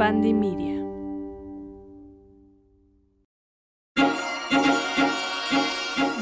Media.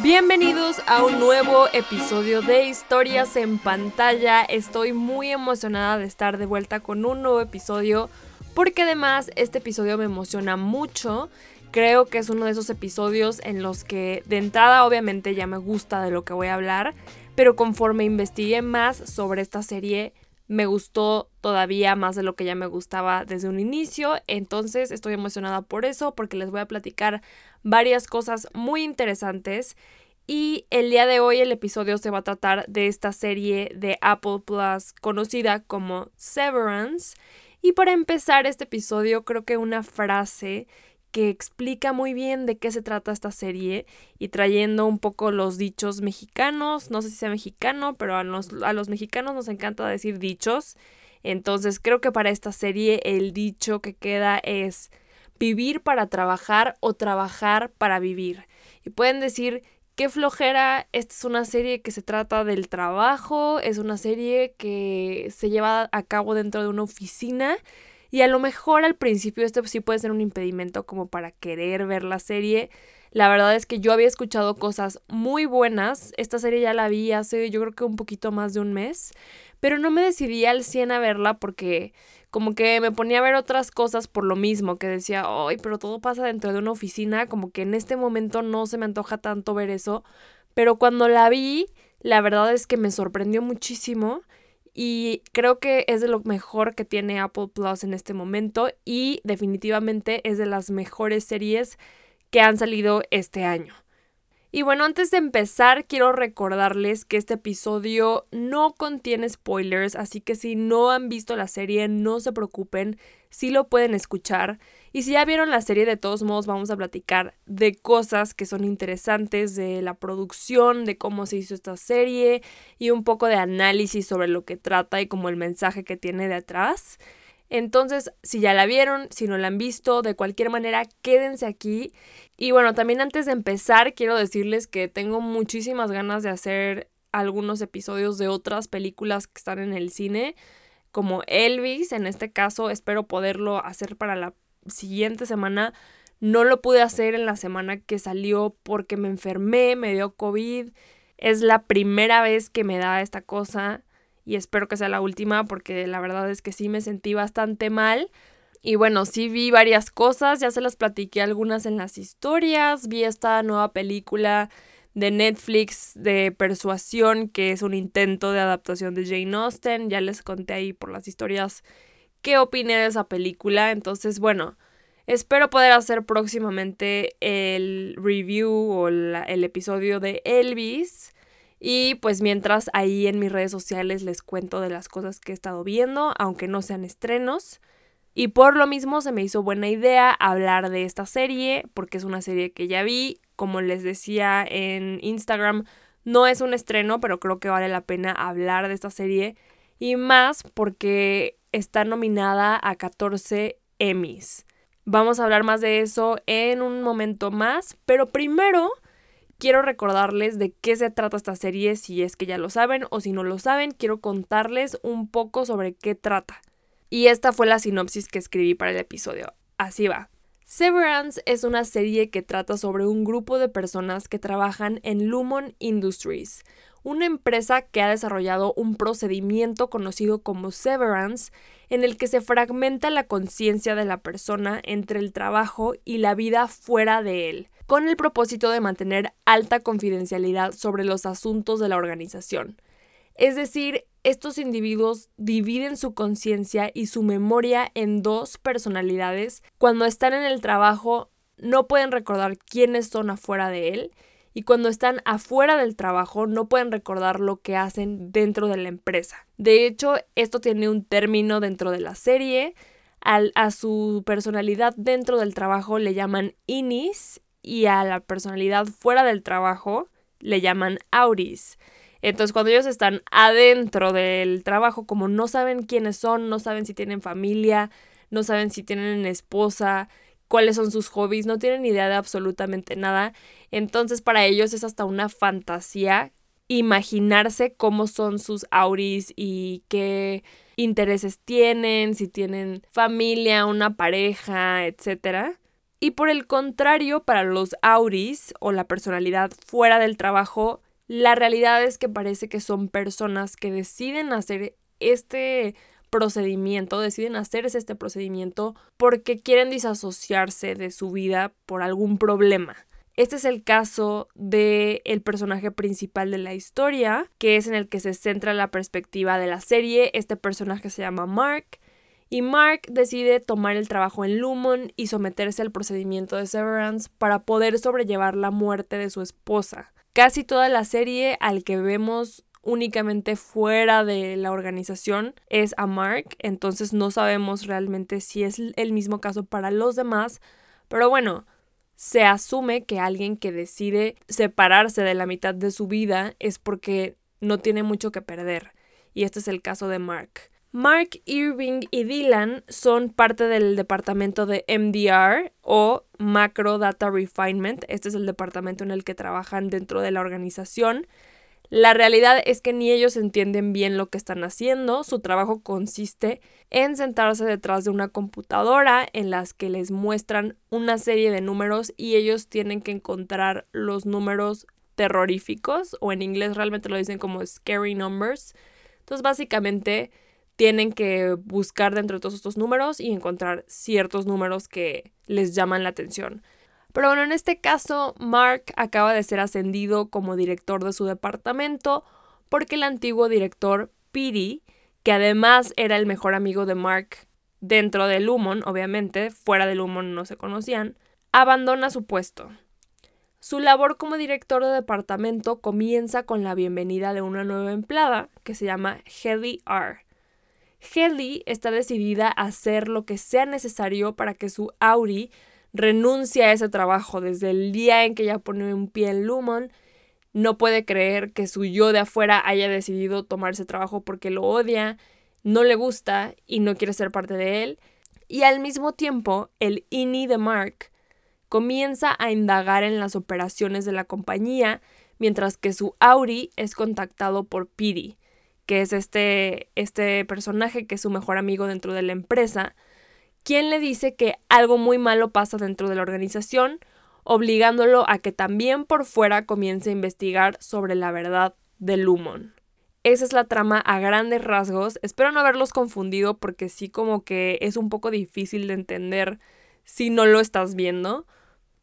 Bienvenidos a un nuevo episodio de Historias en pantalla. Estoy muy emocionada de estar de vuelta con un nuevo episodio porque además este episodio me emociona mucho. Creo que es uno de esos episodios en los que de entrada obviamente ya me gusta de lo que voy a hablar, pero conforme investigué más sobre esta serie me gustó todavía más de lo que ya me gustaba desde un inicio, entonces estoy emocionada por eso porque les voy a platicar varias cosas muy interesantes y el día de hoy el episodio se va a tratar de esta serie de Apple Plus conocida como Severance y para empezar este episodio creo que una frase que explica muy bien de qué se trata esta serie y trayendo un poco los dichos mexicanos, no sé si sea mexicano, pero a los, a los mexicanos nos encanta decir dichos, entonces creo que para esta serie el dicho que queda es vivir para trabajar o trabajar para vivir. Y pueden decir, qué flojera, esta es una serie que se trata del trabajo, es una serie que se lleva a cabo dentro de una oficina y a lo mejor al principio esto sí puede ser un impedimento como para querer ver la serie. La verdad es que yo había escuchado cosas muy buenas. Esta serie ya la vi hace yo creo que un poquito más de un mes. Pero no me decidí al 100 a verla porque como que me ponía a ver otras cosas por lo mismo. Que decía, ay, pero todo pasa dentro de una oficina. Como que en este momento no se me antoja tanto ver eso. Pero cuando la vi, la verdad es que me sorprendió muchísimo y creo que es de lo mejor que tiene Apple Plus en este momento y definitivamente es de las mejores series que han salido este año. Y bueno, antes de empezar, quiero recordarles que este episodio no contiene spoilers, así que si no han visto la serie, no se preocupen, sí lo pueden escuchar. Y si ya vieron la serie, de todos modos vamos a platicar de cosas que son interesantes, de la producción, de cómo se hizo esta serie y un poco de análisis sobre lo que trata y como el mensaje que tiene detrás. Entonces, si ya la vieron, si no la han visto, de cualquier manera, quédense aquí. Y bueno, también antes de empezar, quiero decirles que tengo muchísimas ganas de hacer algunos episodios de otras películas que están en el cine, como Elvis, en este caso espero poderlo hacer para la siguiente semana. No lo pude hacer en la semana que salió porque me enfermé, me dio COVID. Es la primera vez que me da esta cosa y espero que sea la última porque la verdad es que sí me sentí bastante mal. Y bueno, sí vi varias cosas, ya se las platiqué algunas en las historias, vi esta nueva película de Netflix de Persuasión, que es un intento de adaptación de Jane Austen, ya les conté ahí por las historias qué opiné de esa película. Entonces, bueno, espero poder hacer próximamente el review o el episodio de Elvis. Y pues mientras ahí en mis redes sociales les cuento de las cosas que he estado viendo, aunque no sean estrenos. Y por lo mismo se me hizo buena idea hablar de esta serie, porque es una serie que ya vi. Como les decía en Instagram, no es un estreno, pero creo que vale la pena hablar de esta serie. Y más porque está nominada a 14 Emmys. Vamos a hablar más de eso en un momento más, pero primero quiero recordarles de qué se trata esta serie, si es que ya lo saben o si no lo saben, quiero contarles un poco sobre qué trata. Y esta fue la sinopsis que escribí para el episodio. Así va. Severance es una serie que trata sobre un grupo de personas que trabajan en Lumon Industries, una empresa que ha desarrollado un procedimiento conocido como severance, en el que se fragmenta la conciencia de la persona entre el trabajo y la vida fuera de él, con el propósito de mantener alta confidencialidad sobre los asuntos de la organización. Es decir, estos individuos dividen su conciencia y su memoria en dos personalidades. Cuando están en el trabajo no pueden recordar quiénes son afuera de él y cuando están afuera del trabajo no pueden recordar lo que hacen dentro de la empresa. De hecho, esto tiene un término dentro de la serie. a su personalidad dentro del trabajo le llaman inis y a la personalidad fuera del trabajo le llaman auris. Entonces, cuando ellos están adentro del trabajo, como no saben quiénes son, no saben si tienen familia, no saben si tienen esposa, cuáles son sus hobbies, no tienen idea de absolutamente nada. Entonces para ellos es hasta una fantasía imaginarse cómo son sus auris y qué intereses tienen, si tienen familia, una pareja, etc. Y por el contrario, para los auris o la personalidad fuera del trabajo, la realidad es que parece que son personas que deciden hacer este procedimiento, deciden hacerse este procedimiento porque quieren disasociarse de su vida por algún problema. Este es el caso del el personaje principal de la historia, que es en el que se centra la perspectiva de la serie. Este personaje se llama Mark. Y Mark decide tomar el trabajo en Lumon y someterse al procedimiento de Severance para poder sobrellevar la muerte de su esposa. Casi toda la serie al que vemos únicamente fuera de la organización es a Mark, entonces no sabemos realmente si es el mismo caso para los demás, pero bueno, se asume que alguien que decide separarse de la mitad de su vida es porque no tiene mucho que perder, y este es el caso de Mark. Mark, Irving y Dylan son parte del departamento de MDR o Macro Data Refinement. Este es el departamento en el que trabajan dentro de la organización. La realidad es que ni ellos entienden bien lo que están haciendo. Su trabajo consiste en sentarse detrás de una computadora en las que les muestran una serie de números y ellos tienen que encontrar los números terroríficos o en inglés realmente lo dicen como scary numbers. Entonces básicamente tienen que buscar dentro de todos estos números y encontrar ciertos números que les llaman la atención. Pero bueno, en este caso, Mark acaba de ser ascendido como director de su departamento porque el antiguo director, Piri, que además era el mejor amigo de Mark dentro del Lumon, obviamente, fuera del Lumon no se conocían, abandona su puesto. Su labor como director de departamento comienza con la bienvenida de una nueva empleada que se llama Hedy R. Hedy está decidida a hacer lo que sea necesario para que su Auri renuncia a ese trabajo desde el día en que ella pone un pie en Lumon. No puede creer que su yo de afuera haya decidido tomar ese trabajo porque lo odia, no le gusta y no quiere ser parte de él. Y al mismo tiempo, el INI de Mark comienza a indagar en las operaciones de la compañía, mientras que su Auri es contactado por Piri, que es este, este personaje que es su mejor amigo dentro de la empresa, quien le dice que algo muy malo pasa dentro de la organización, obligándolo a que también por fuera comience a investigar sobre la verdad de Lumon. Esa es la trama a grandes rasgos. Espero no haberlos confundido porque sí como que es un poco difícil de entender si no lo estás viendo.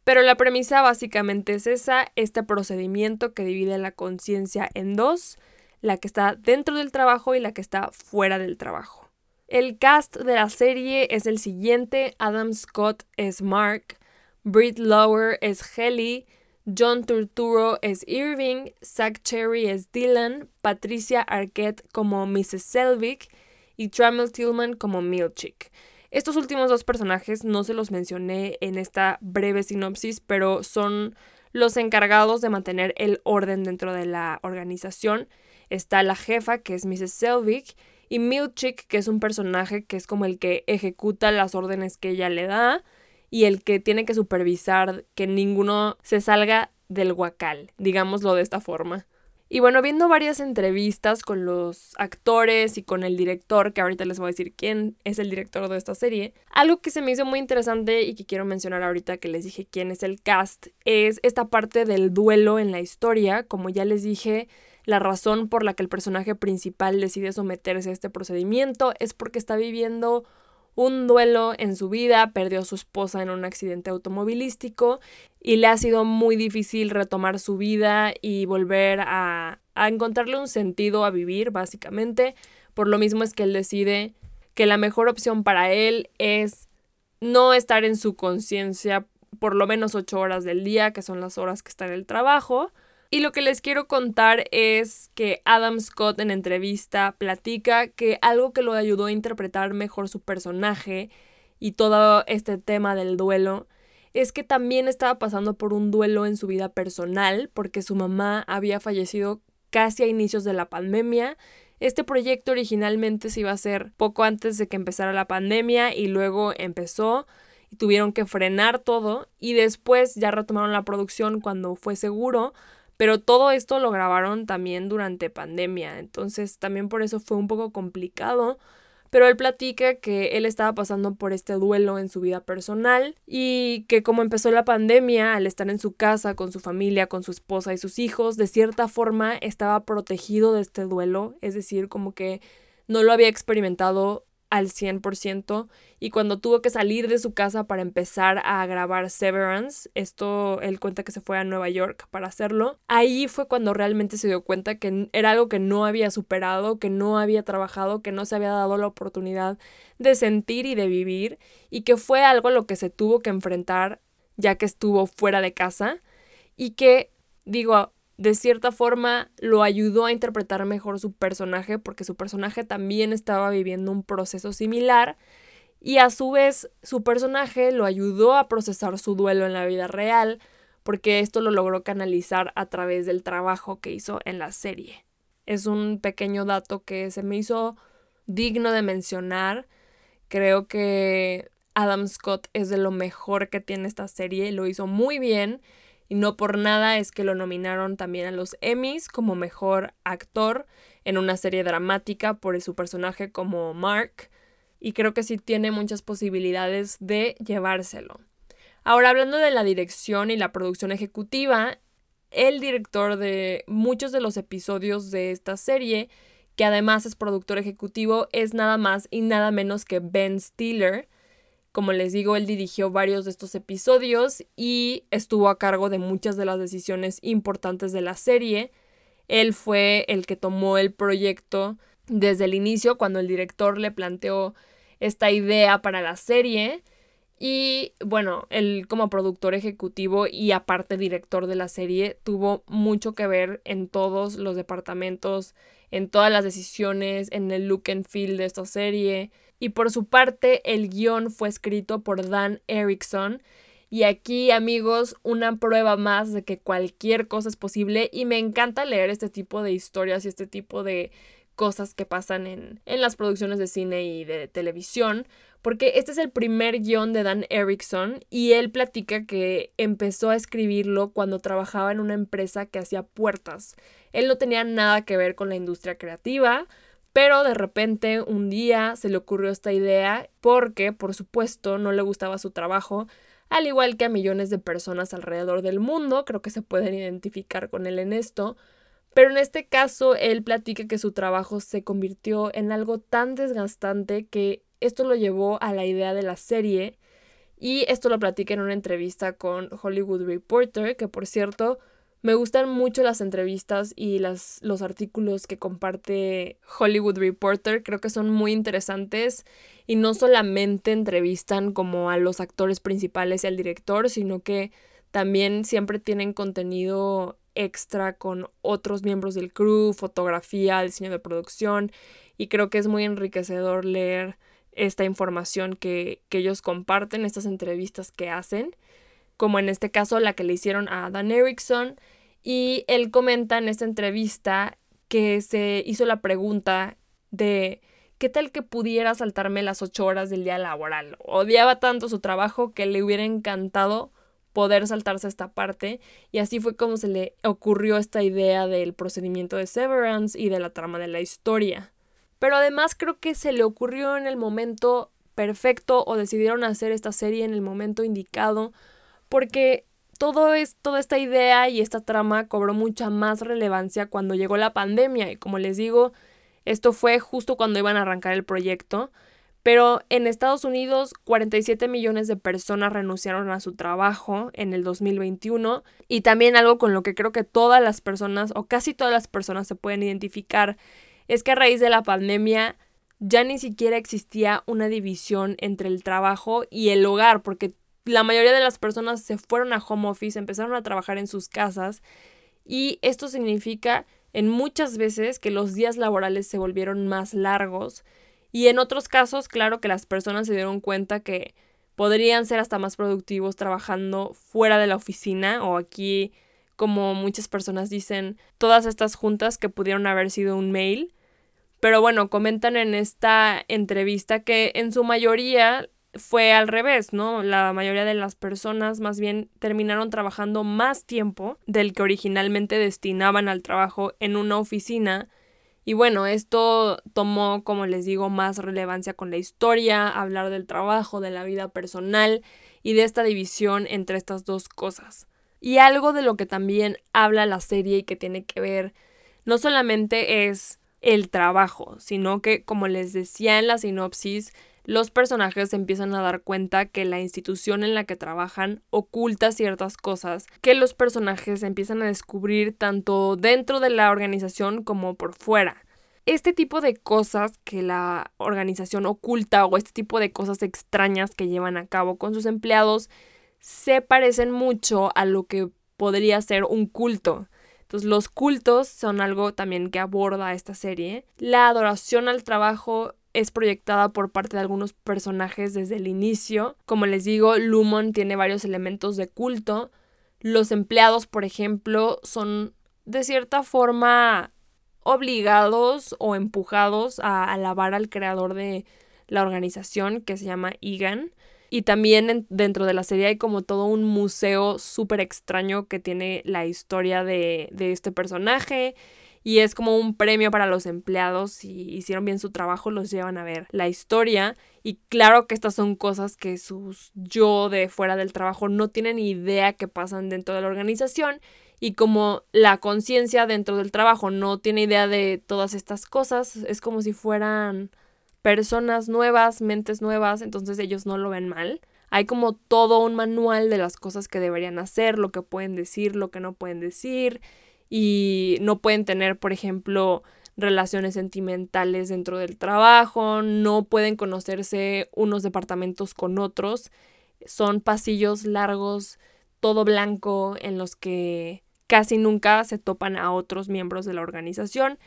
Pero la premisa básicamente es esa, este procedimiento que divide la conciencia en dos, la que está dentro del trabajo y la que está fuera del trabajo. El cast de la serie es el siguiente: Adam Scott es Mark, Britt Lower es Helly, John Turturro es Irving, Zach Cherry es Dylan, Patricia Arquette como Mrs. Selvig y Trammell Tillman como Milchick. Estos últimos dos personajes no se los mencioné en esta breve sinopsis, pero son los encargados de mantener el orden dentro de la organización. Está la jefa, que es Mrs. Selvig, y Milchick, que es un personaje que es como el que ejecuta las órdenes que ella le da y el que tiene que supervisar que ninguno se salga del guacal, digámoslo de esta forma. Y bueno, viendo varias entrevistas con los actores y con el director, que ahorita les voy a decir quién es el director de esta serie, algo que se me hizo muy interesante y que quiero mencionar ahorita que les dije quién es el cast, es esta parte del duelo en la historia. Como ya les dije, la razón por la que el personaje principal decide someterse a este procedimiento es porque está viviendo un duelo en su vida, perdió a su esposa en un accidente automovilístico y le ha sido muy difícil retomar su vida y volver a, a encontrarle un sentido a vivir, básicamente. Por lo mismo es que él decide que la mejor opción para él es no estar en su conciencia por lo menos ocho horas del día, que son las horas que está en el trabajo, y lo que les quiero contar es que Adam Scott en entrevista platica que algo que lo ayudó a interpretar mejor su personaje y todo este tema del duelo es que también estaba pasando por un duelo en su vida personal porque su mamá había fallecido casi a inicios de la pandemia. Este proyecto originalmente se iba a hacer poco antes de que empezara la pandemia y luego empezó y tuvieron que frenar todo y después ya retomaron la producción cuando fue seguro pero todo esto lo grabaron también durante pandemia, entonces también por eso fue un poco complicado pero él platica que él estaba pasando por este duelo en su vida personal y que como empezó la pandemia, al estar en su casa con su familia, con su esposa y sus hijos, de cierta forma estaba protegido de este duelo, es decir, como que no lo había experimentado al 100% y cuando tuvo que salir de su casa para empezar a grabar Severance, esto él cuenta que se fue a Nueva York para hacerlo, ahí fue cuando realmente se dio cuenta que era algo que no había superado, que no había trabajado, que no se había dado la oportunidad de sentir y de vivir y que fue algo a lo que se tuvo que enfrentar ya que estuvo fuera de casa y que digo, de cierta forma lo ayudó a interpretar mejor su personaje porque su personaje también estaba viviendo un proceso similar y a su vez su personaje lo ayudó a procesar su duelo en la vida real porque esto lo logró canalizar a través del trabajo que hizo en la serie. Es un pequeño dato que se me hizo digno de mencionar. Creo que Adam Scott es de lo mejor que tiene esta serie, lo hizo muy bien y no por nada es que lo nominaron también a los Emmys como mejor actor en una serie dramática por su personaje como Mark y creo que sí tiene muchas posibilidades de llevárselo. Ahora hablando de la dirección y la producción ejecutiva, el director de muchos de los episodios de esta serie, que además es productor ejecutivo, es nada más y nada menos que Ben Stiller, como les digo, él dirigió varios de estos episodios y estuvo a cargo de muchas de las decisiones importantes de la serie. Él fue el que tomó el proyecto desde el inicio, cuando el director le planteó esta idea para la serie. Y bueno, él como productor ejecutivo y aparte director de la serie tuvo mucho que ver en todos los departamentos, en todas las decisiones, en el look and feel de esta serie. Y por su parte, el guion fue escrito por Dan Erickson. Y aquí, amigos, una prueba más de que cualquier cosa es posible. Y me encanta leer este tipo de historias y este tipo de cosas que pasan en, en las producciones de cine y de televisión. Porque este es el primer guion de Dan Erickson y él platica que empezó a escribirlo cuando trabajaba en una empresa que hacía puertas. Él no tenía nada que ver con la industria creativa, pero de repente un día se le ocurrió esta idea porque, por supuesto, no le gustaba su trabajo, al igual que a millones de personas alrededor del mundo, creo que se pueden identificar con él en esto, pero en este caso él platica que su trabajo se convirtió en algo tan desgastante que esto lo llevó a la idea de la serie. Y esto lo platica en una entrevista con Hollywood Reporter, que por cierto me gustan mucho las entrevistas y las, los artículos que comparte Hollywood Reporter. Creo que son muy interesantes y no solamente entrevistan como a los actores principales y al director, sino que también siempre tienen contenido extra con otros miembros del crew, fotografía, diseño de producción y creo que es muy enriquecedor leer esta información que, que ellos comparten, estas entrevistas que hacen, como en este caso la que le hicieron a Dan Erickson y él comenta en esta entrevista que se hizo la pregunta de ¿qué tal que pudiera saltarme las ocho horas del día laboral? Odiaba tanto su trabajo que le hubiera encantado poder saltarse esta parte y así fue como se le ocurrió esta idea del procedimiento de Severance y de la trama de la historia. Pero además creo que se le ocurrió en el momento perfecto o decidieron hacer esta serie en el momento indicado porque todo es, toda esta idea y esta trama cobró mucha más relevancia cuando llegó la pandemia y como les digo, esto fue justo cuando iban a arrancar el proyecto, pero en Estados Unidos 47 millones de personas renunciaron a su trabajo en el 2021 y también algo con lo que creo que todas las personas o casi todas las personas se pueden identificar es que a raíz de la pandemia ya ni siquiera existía una división entre el trabajo y el hogar porque la mayoría de las personas se fueron a home office, empezaron a trabajar en sus casas y esto significa en muchas veces que los días laborales se volvieron más largos y en otros casos, claro que las personas se dieron cuenta que podrían ser hasta más productivos trabajando fuera de la oficina o aquí, como muchas personas dicen, todas estas juntas que pudieron haber sido un mail. Pero bueno, comentan en esta entrevista que en su mayoría fue al revés, ¿no? La mayoría de las personas más bien terminaron trabajando más tiempo del que originalmente destinaban al trabajo en una oficina Y bueno, esto tomó, como les digo, más relevancia con la historia, hablar del trabajo, de la vida personal y de esta división entre estas dos cosas. Y algo de lo que también habla la serie y que tiene que ver no solamente es el trabajo, sino que, como les decía en la sinopsis, los personajes empiezan a dar cuenta que la institución en la que trabajan oculta ciertas cosas que los personajes empiezan a descubrir tanto dentro de la organización como por fuera. Este tipo de cosas que la organización oculta o este tipo de cosas extrañas que llevan a cabo con sus empleados se parecen mucho a lo que podría ser un culto. Entonces los cultos son algo también que aborda esta serie. La adoración al trabajo es proyectada por parte de algunos personajes desde el inicio. Como les digo, Lumon tiene varios elementos de culto. Los empleados, por ejemplo, son de cierta forma obligados o empujados a alabar al creador de la organización que se llama Egan. Y también dentro de la serie hay como todo un museo súper extraño que tiene la historia de, de este personaje y es como un premio para los empleados. Si hicieron bien su trabajo, los llevan a ver la historia. Y claro que estas son cosas que sus yo de fuera del trabajo no tienen idea que pasan dentro de la organización. Y como la conciencia dentro del trabajo no tiene idea de todas estas cosas, es como si fueran personas nuevas, mentes nuevas, entonces ellos no lo ven mal. Hay como todo un manual de las cosas que deberían hacer, lo que pueden decir, lo que no pueden decir y no pueden tener, por ejemplo, relaciones sentimentales dentro del trabajo, no pueden conocerse unos departamentos con otros, son pasillos largos, todo blanco, en los que casi nunca se topan a otros miembros de la organización.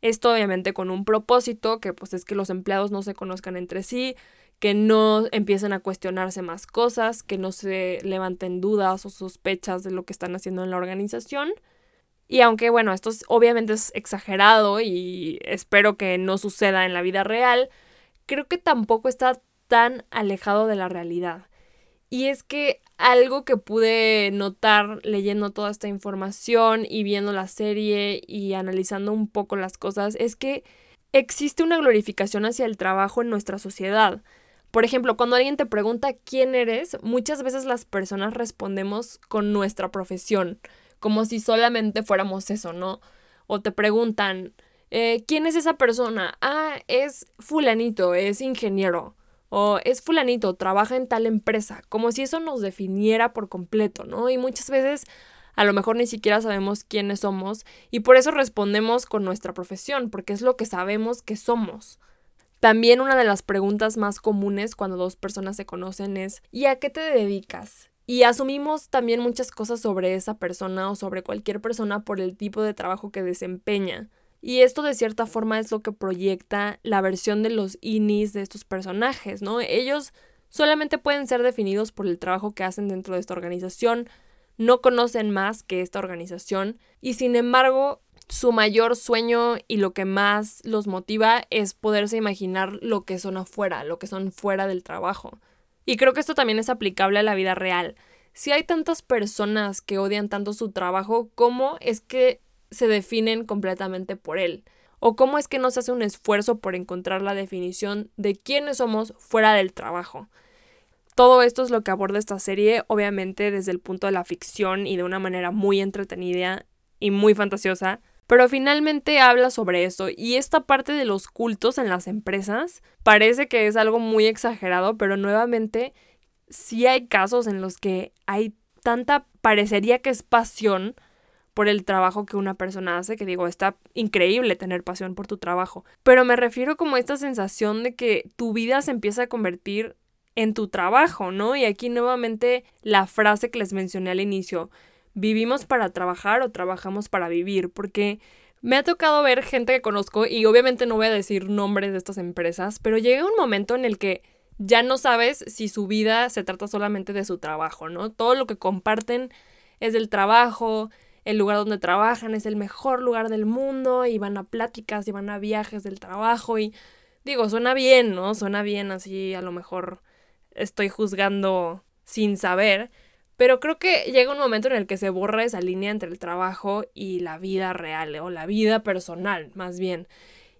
Esto obviamente con un propósito, que pues es que los empleados no se conozcan entre sí, que no empiecen a cuestionarse más cosas, que no se levanten dudas o sospechas de lo que están haciendo en la organización. Y aunque bueno, esto obviamente es exagerado y espero que no suceda en la vida real, creo que tampoco está tan alejado de la realidad. Y es que algo que pude notar leyendo toda esta información y viendo la serie y analizando un poco las cosas es que existe una glorificación hacia el trabajo en nuestra sociedad. Por ejemplo, cuando alguien te pregunta quién eres, muchas veces las personas respondemos con nuestra profesión como si solamente fuéramos eso, ¿no? O te preguntan, eh, ¿quién es esa persona? Ah, es fulanito, es ingeniero. O es fulanito, trabaja en tal empresa, como si eso nos definiera por completo, ¿no? Y muchas veces a lo mejor ni siquiera sabemos quiénes somos y por eso respondemos con nuestra profesión, porque es lo que sabemos que somos. También una de las preguntas más comunes cuando dos personas se conocen es ¿y a qué te dedicas? Y asumimos también muchas cosas sobre esa persona o sobre cualquier persona por el tipo de trabajo que desempeña. Y esto de cierta forma es lo que proyecta la versión de los inis de estos personajes, ¿no? Ellos solamente pueden ser definidos por el trabajo que hacen dentro de esta organización, no conocen más que esta organización y sin embargo su mayor sueño y lo que más los motiva es poderse imaginar lo que son afuera, lo que son fuera del trabajo. Y creo que esto también es aplicable a la vida real. Si hay tantas personas que odian tanto su trabajo, ¿cómo es que se definen completamente por él? ¿O cómo es que no se hace un esfuerzo por encontrar la definición de quiénes somos fuera del trabajo? Todo esto es lo que aborda esta serie, obviamente desde el punto de la ficción y de una manera muy entretenida y muy fantasiosa, pero finalmente habla sobre eso y esta parte de los cultos en las empresas parece que es algo muy exagerado, pero nuevamente sí hay casos en los que hay tanta, parecería que es pasión por el trabajo que una persona hace, que digo, está increíble tener pasión por tu trabajo, pero me refiero como a esta sensación de que tu vida se empieza a convertir en tu trabajo, ¿no? Y aquí nuevamente la frase que les mencioné al inicio, ¿vivimos para trabajar o trabajamos para vivir? Porque me ha tocado ver gente que conozco y obviamente no voy a decir nombres de estas empresas, pero llega un momento en el que ya no sabes si su vida se trata solamente de su trabajo, ¿no? Todo lo que comparten es del trabajo, el lugar donde trabajan es el mejor lugar del mundo y van a pláticas y van a viajes del trabajo y digo, suena bien, ¿no? Suena bien así, a lo mejor estoy juzgando sin saber, Pero creo que llega un momento en el que se borra esa línea entre el trabajo y la vida real o la vida personal, más bien.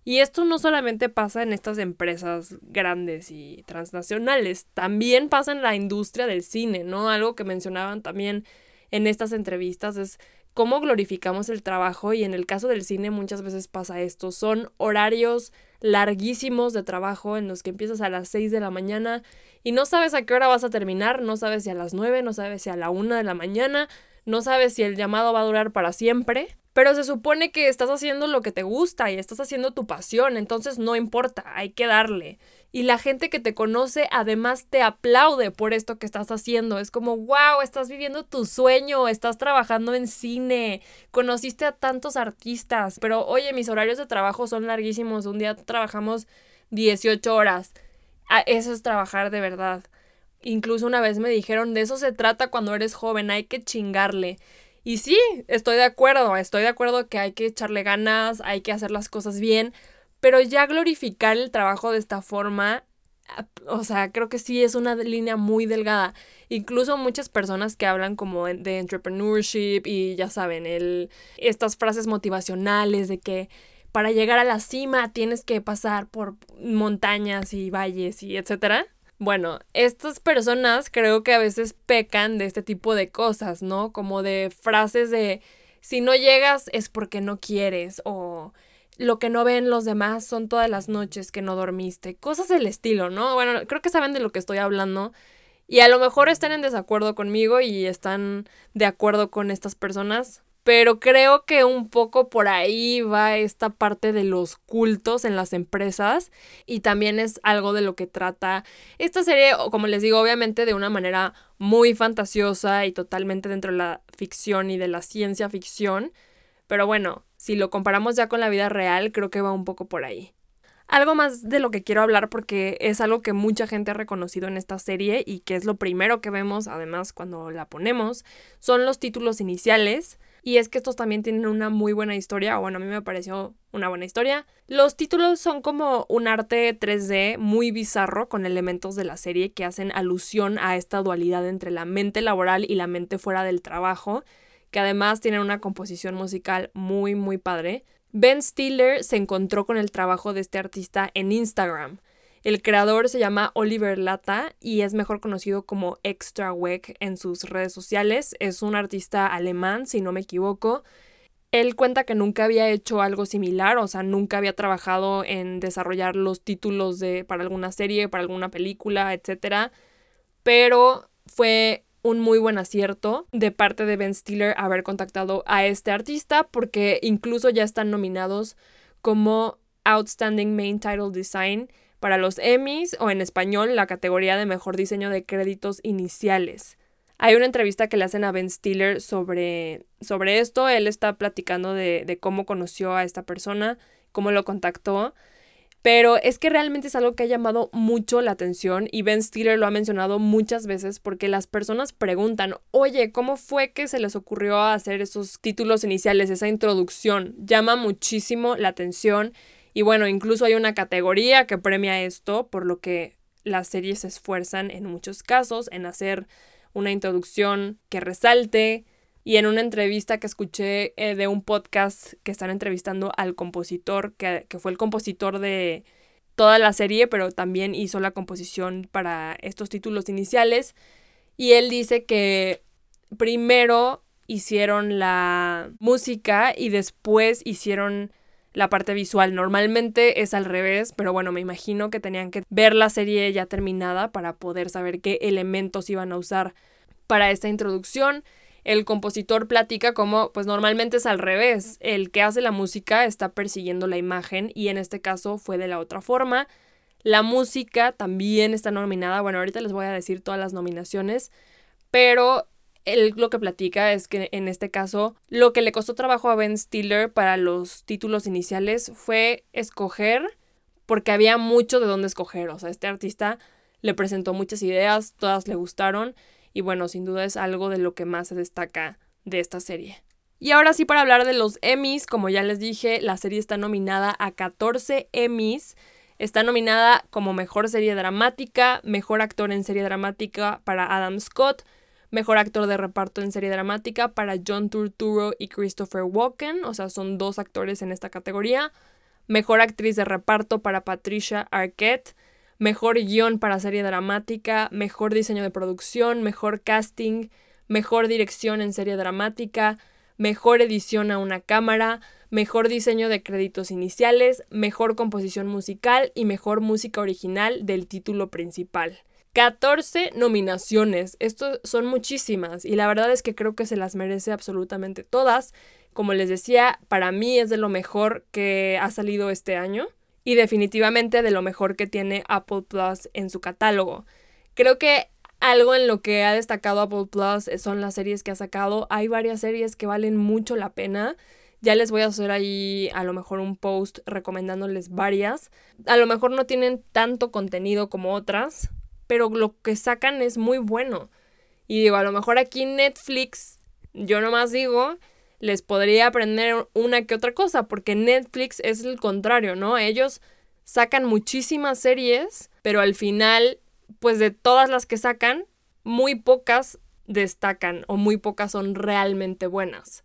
Y esto no solamente pasa en estas empresas grandes y transnacionales, también pasa en la industria del cine, ¿no? Algo que mencionaban también en estas entrevistas es cómo glorificamos el trabajo y en el caso del cine muchas veces pasa esto. Son horarios larguísimos de trabajo en los que empiezas a las 6 de la mañana y no sabes a qué hora vas a terminar, no sabes si a las 9, no sabes si a la 1 de la mañana, no sabes si el llamado va a durar para siempre. Pero se supone que estás haciendo lo que te gusta y estás haciendo tu pasión, entonces no importa, hay que darle. Y la gente que te conoce además te aplaude por esto que estás haciendo. Es como, wow, estás viviendo tu sueño, estás trabajando en cine, conociste a tantos artistas, pero oye, mis horarios de trabajo son larguísimos, un día trabajamos 18 horas. Ah, eso es trabajar de verdad. Incluso una vez me dijeron, de eso se trata cuando eres joven, hay que chingarle. Y sí, estoy de acuerdo, estoy de acuerdo que hay que echarle ganas, hay que hacer las cosas bien, pero ya glorificar el trabajo de esta forma, ah, o sea, creo que sí es una línea muy delgada. Incluso muchas personas que hablan como de entrepreneurship y ya saben, el, estas frases motivacionales de que para llegar a la cima tienes que pasar por montañas y valles y etcétera. Bueno, estas personas creo que a veces pecan de este tipo de cosas, ¿no? Como de frases de si no llegas es porque no quieres o lo que no ven los demás son todas las noches que no dormiste, cosas del estilo, ¿no? Bueno, creo que saben de lo que estoy hablando y a lo mejor están en desacuerdo conmigo y están de acuerdo con estas personas, pero creo que un poco por ahí va esta parte de los cultos en las empresas y también es algo de lo que trata esta serie, como les digo, obviamente de una manera muy fantasiosa y totalmente dentro de la ficción y de la ciencia ficción, pero bueno, si lo comparamos ya con la vida real, creo que va un poco por ahí. Algo más de lo que quiero hablar porque es algo que mucha gente ha reconocido en esta serie y que es lo primero que vemos además cuando la ponemos, son los títulos iniciales y es que estos también tienen una muy buena historia, o bueno, a mí me pareció una buena historia. Los títulos son como un arte 3D muy bizarro con elementos de la serie que hacen alusión a esta dualidad entre la mente laboral y la mente fuera del trabajo, que además tienen una composición musical muy, muy padre. Ben Stiller se encontró con el trabajo de este artista en Instagram. El creador se llama Oliver Lata y es mejor conocido como Extra Weg en sus redes sociales. Es un artista alemán, si no me equivoco. Él cuenta que nunca había hecho algo similar, o sea, nunca había trabajado en desarrollar los títulos de para alguna serie, para alguna película, etc. Pero fue un muy buen acierto de parte de Ben Stiller haber contactado a este artista porque incluso ya están nominados como Outstanding Main Title Design para los Emmys o en español la categoría de mejor diseño de créditos iniciales. Hay una entrevista que le hacen a Ben Stiller sobre, sobre esto. Él está platicando de, de cómo conoció a esta persona, cómo lo contactó. Pero es que realmente es algo que ha llamado mucho la atención y Ben Stiller lo ha mencionado muchas veces porque las personas preguntan, oye, ¿cómo fue que se les ocurrió hacer esos títulos iniciales, esa introducción? Llama muchísimo la atención y bueno, incluso hay una categoría que premia esto, por lo que las series se esfuerzan en muchos casos en hacer una introducción que resalte. Y en una entrevista que escuché eh, de un podcast que están entrevistando al compositor, que, que fue el compositor de toda la serie, pero también hizo la composición para estos títulos iniciales. Y él dice que primero hicieron la música y después hicieron la parte visual. Normalmente es al revés, pero bueno, me imagino que tenían que ver la serie ya terminada para poder saber qué elementos iban a usar para esta introducción. El compositor platica como, pues normalmente es al revés. El que hace la música está persiguiendo la imagen y en este caso fue de la otra forma. La música también está nominada. Bueno, ahorita les voy a decir todas las nominaciones, pero él lo que platica es que en este caso lo que le costó trabajo a Ben Stiller para los títulos iniciales fue escoger porque había mucho de dónde escoger. O sea, este artista le presentó muchas ideas, todas le gustaron y bueno, sin duda es algo de lo que más se destaca de esta serie. Y ahora sí para hablar de los Emmys, como ya les dije, la serie está nominada a 14 Emmys. Está nominada como mejor serie dramática, mejor actor en serie dramática para Adam Scott, Mejor actor de reparto en serie dramática para John Turturro y Christopher Walken, o sea, son dos actores en esta categoría. Mejor actriz de reparto para Patricia Arquette. Mejor guion para serie dramática. Mejor diseño de producción. Mejor casting. Mejor dirección en serie dramática. Mejor edición a una cámara. Mejor diseño de créditos iniciales. Mejor composición musical y mejor música original del título principal. 14 nominaciones. Esto son muchísimas y la verdad es que creo que se las merece absolutamente todas. Como les decía, para mí es de lo mejor que ha salido este año y definitivamente de lo mejor que tiene Apple Plus en su catálogo. Creo que algo en lo que ha destacado Apple Plus son las series que ha sacado. Hay varias series que valen mucho la pena. Ya les voy a hacer ahí a lo mejor un post recomendándoles varias. A lo mejor no tienen tanto contenido como otras, pero lo que sacan es muy bueno. Y digo, a lo mejor aquí Netflix, yo nomás digo, les podría aprender una que otra cosa, porque Netflix es el contrario, ¿no? Ellos sacan muchísimas series, pero al final, pues de todas las que sacan, muy pocas destacan o muy pocas son realmente buenas.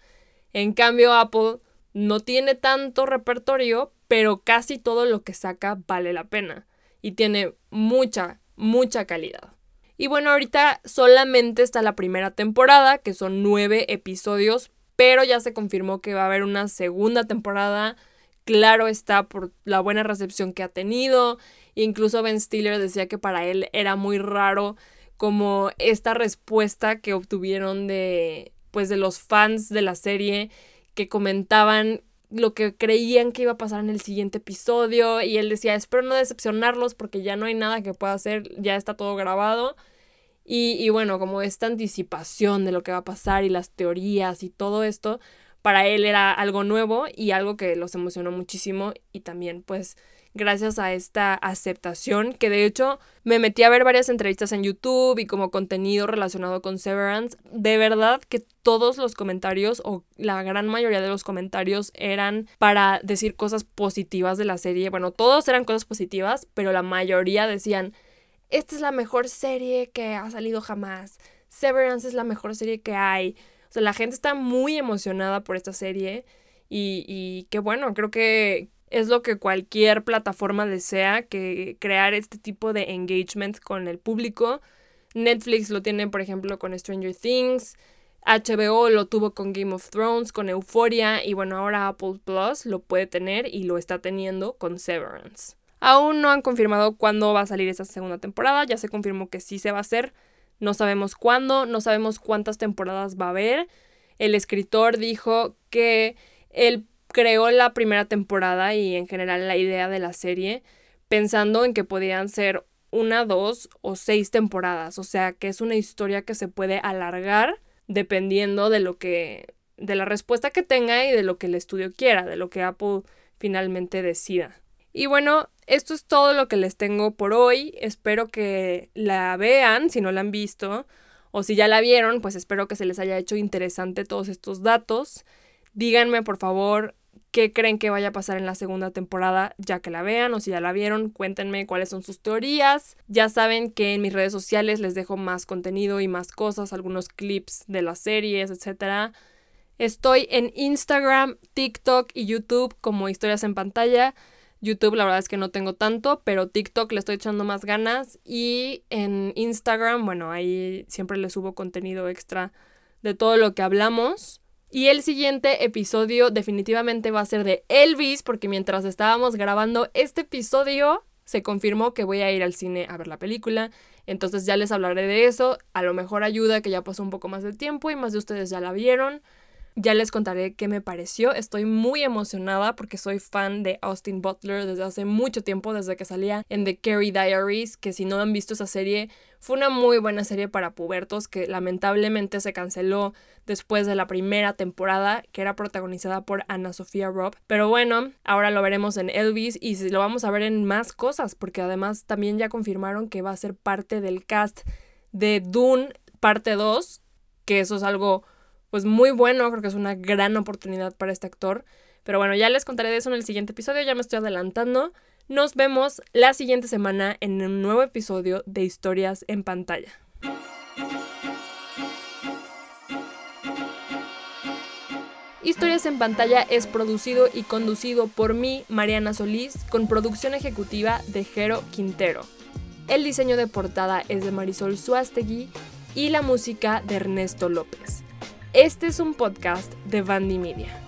En cambio, Apple no tiene tanto repertorio, pero casi todo lo que saca vale la pena. Y tiene mucha, mucha calidad. Y bueno, ahorita solamente está la primera temporada, que son nueve episodios, pero ya se confirmó que va a haber una segunda temporada. Claro está por la buena recepción que ha tenido. Incluso Ben Stiller decía que para él era muy raro como esta respuesta que obtuvieron de pues de los fans de la serie que comentaban lo que creían que iba a pasar en el siguiente episodio y él decía, espero no decepcionarlos porque ya no hay nada que pueda hacer, ya está todo grabado. Y, y, bueno, como esta anticipación de lo que va a pasar y las teorías y todo esto, para él era algo nuevo y algo que los emocionó muchísimo y también pues gracias a esta aceptación, que de hecho me metí a ver varias entrevistas en YouTube y como contenido relacionado con Severance, de verdad que todos los comentarios o la gran mayoría de los comentarios eran para decir cosas positivas de la serie. Bueno, todos eran cosas positivas, pero la mayoría decían, esta es la mejor serie que ha salido jamás. Severance es la mejor serie que hay. O sea, la gente está muy emocionada por esta serie y, y qué bueno, creo que, es lo que cualquier plataforma desea, que crear este tipo de engagement con el público. Netflix lo tiene, por ejemplo, con Stranger Things. HBO lo tuvo con Game of Thrones, con Euphoria y bueno, ahora Apple Plus lo puede tener y lo está teniendo con Severance. Aún no han confirmado cuándo va a salir esa segunda temporada, ya se confirmó que sí se va a hacer, no sabemos cuándo, no sabemos cuántas temporadas va a haber. El escritor dijo que el creó la primera temporada y en general la idea de la serie pensando en que podían ser una, dos o seis temporadas. O sea, que es una historia que se puede alargar dependiendo de lo que. de la respuesta que tenga y de lo que el estudio quiera, de lo que Apple finalmente decida. Y bueno, esto es todo lo que les tengo por hoy. Espero que la vean si no la han visto. O si ya la vieron, pues espero que se les haya hecho interesante todos estos datos. Díganme por favor qué creen que vaya a pasar en la segunda temporada ya que la vean o si ya la vieron, cuéntenme cuáles son sus teorías. Ya saben que en mis redes sociales les dejo más contenido y más cosas, algunos clips de las series, etc. Estoy en Instagram, TikTok y YouTube como historias en pantalla. YouTube la verdad es que no tengo tanto, pero TikTok le estoy echando más ganas y en Instagram, bueno, ahí siempre les subo contenido extra de todo lo que hablamos. Y el siguiente episodio definitivamente va a ser de Elvis, porque mientras estábamos grabando este episodio, se confirmó que voy a ir al cine a ver la película. Entonces ya les hablaré de eso. A lo mejor ayuda que ya pasó un poco más de tiempo y más de ustedes ya la vieron. Ya les contaré qué me pareció. Estoy muy emocionada porque soy fan de Austin Butler desde hace mucho tiempo, desde que salía en The Carrie Diaries, que si no han visto esa serie, fue una muy buena serie para pubertos que lamentablemente se canceló después de la primera temporada, que era protagonizada por Anna Sofía Robb. Pero bueno, ahora lo veremos en Elvis y lo vamos a ver en más cosas, porque además también ya confirmaron que va a ser parte del cast de Dune parte 2, que eso es algo pues muy bueno, creo que es una gran oportunidad para este actor. Pero bueno, ya les contaré de eso en el siguiente episodio, ya me estoy adelantando. Nos vemos la siguiente semana en un nuevo episodio de Historias en pantalla. Historias en pantalla es producido y conducido por mí, Mariana Solís, con producción ejecutiva de Jero Quintero. El diseño de portada es de Marisol Suástegui y la música de Ernesto López. Este es un podcast de Bandy Media.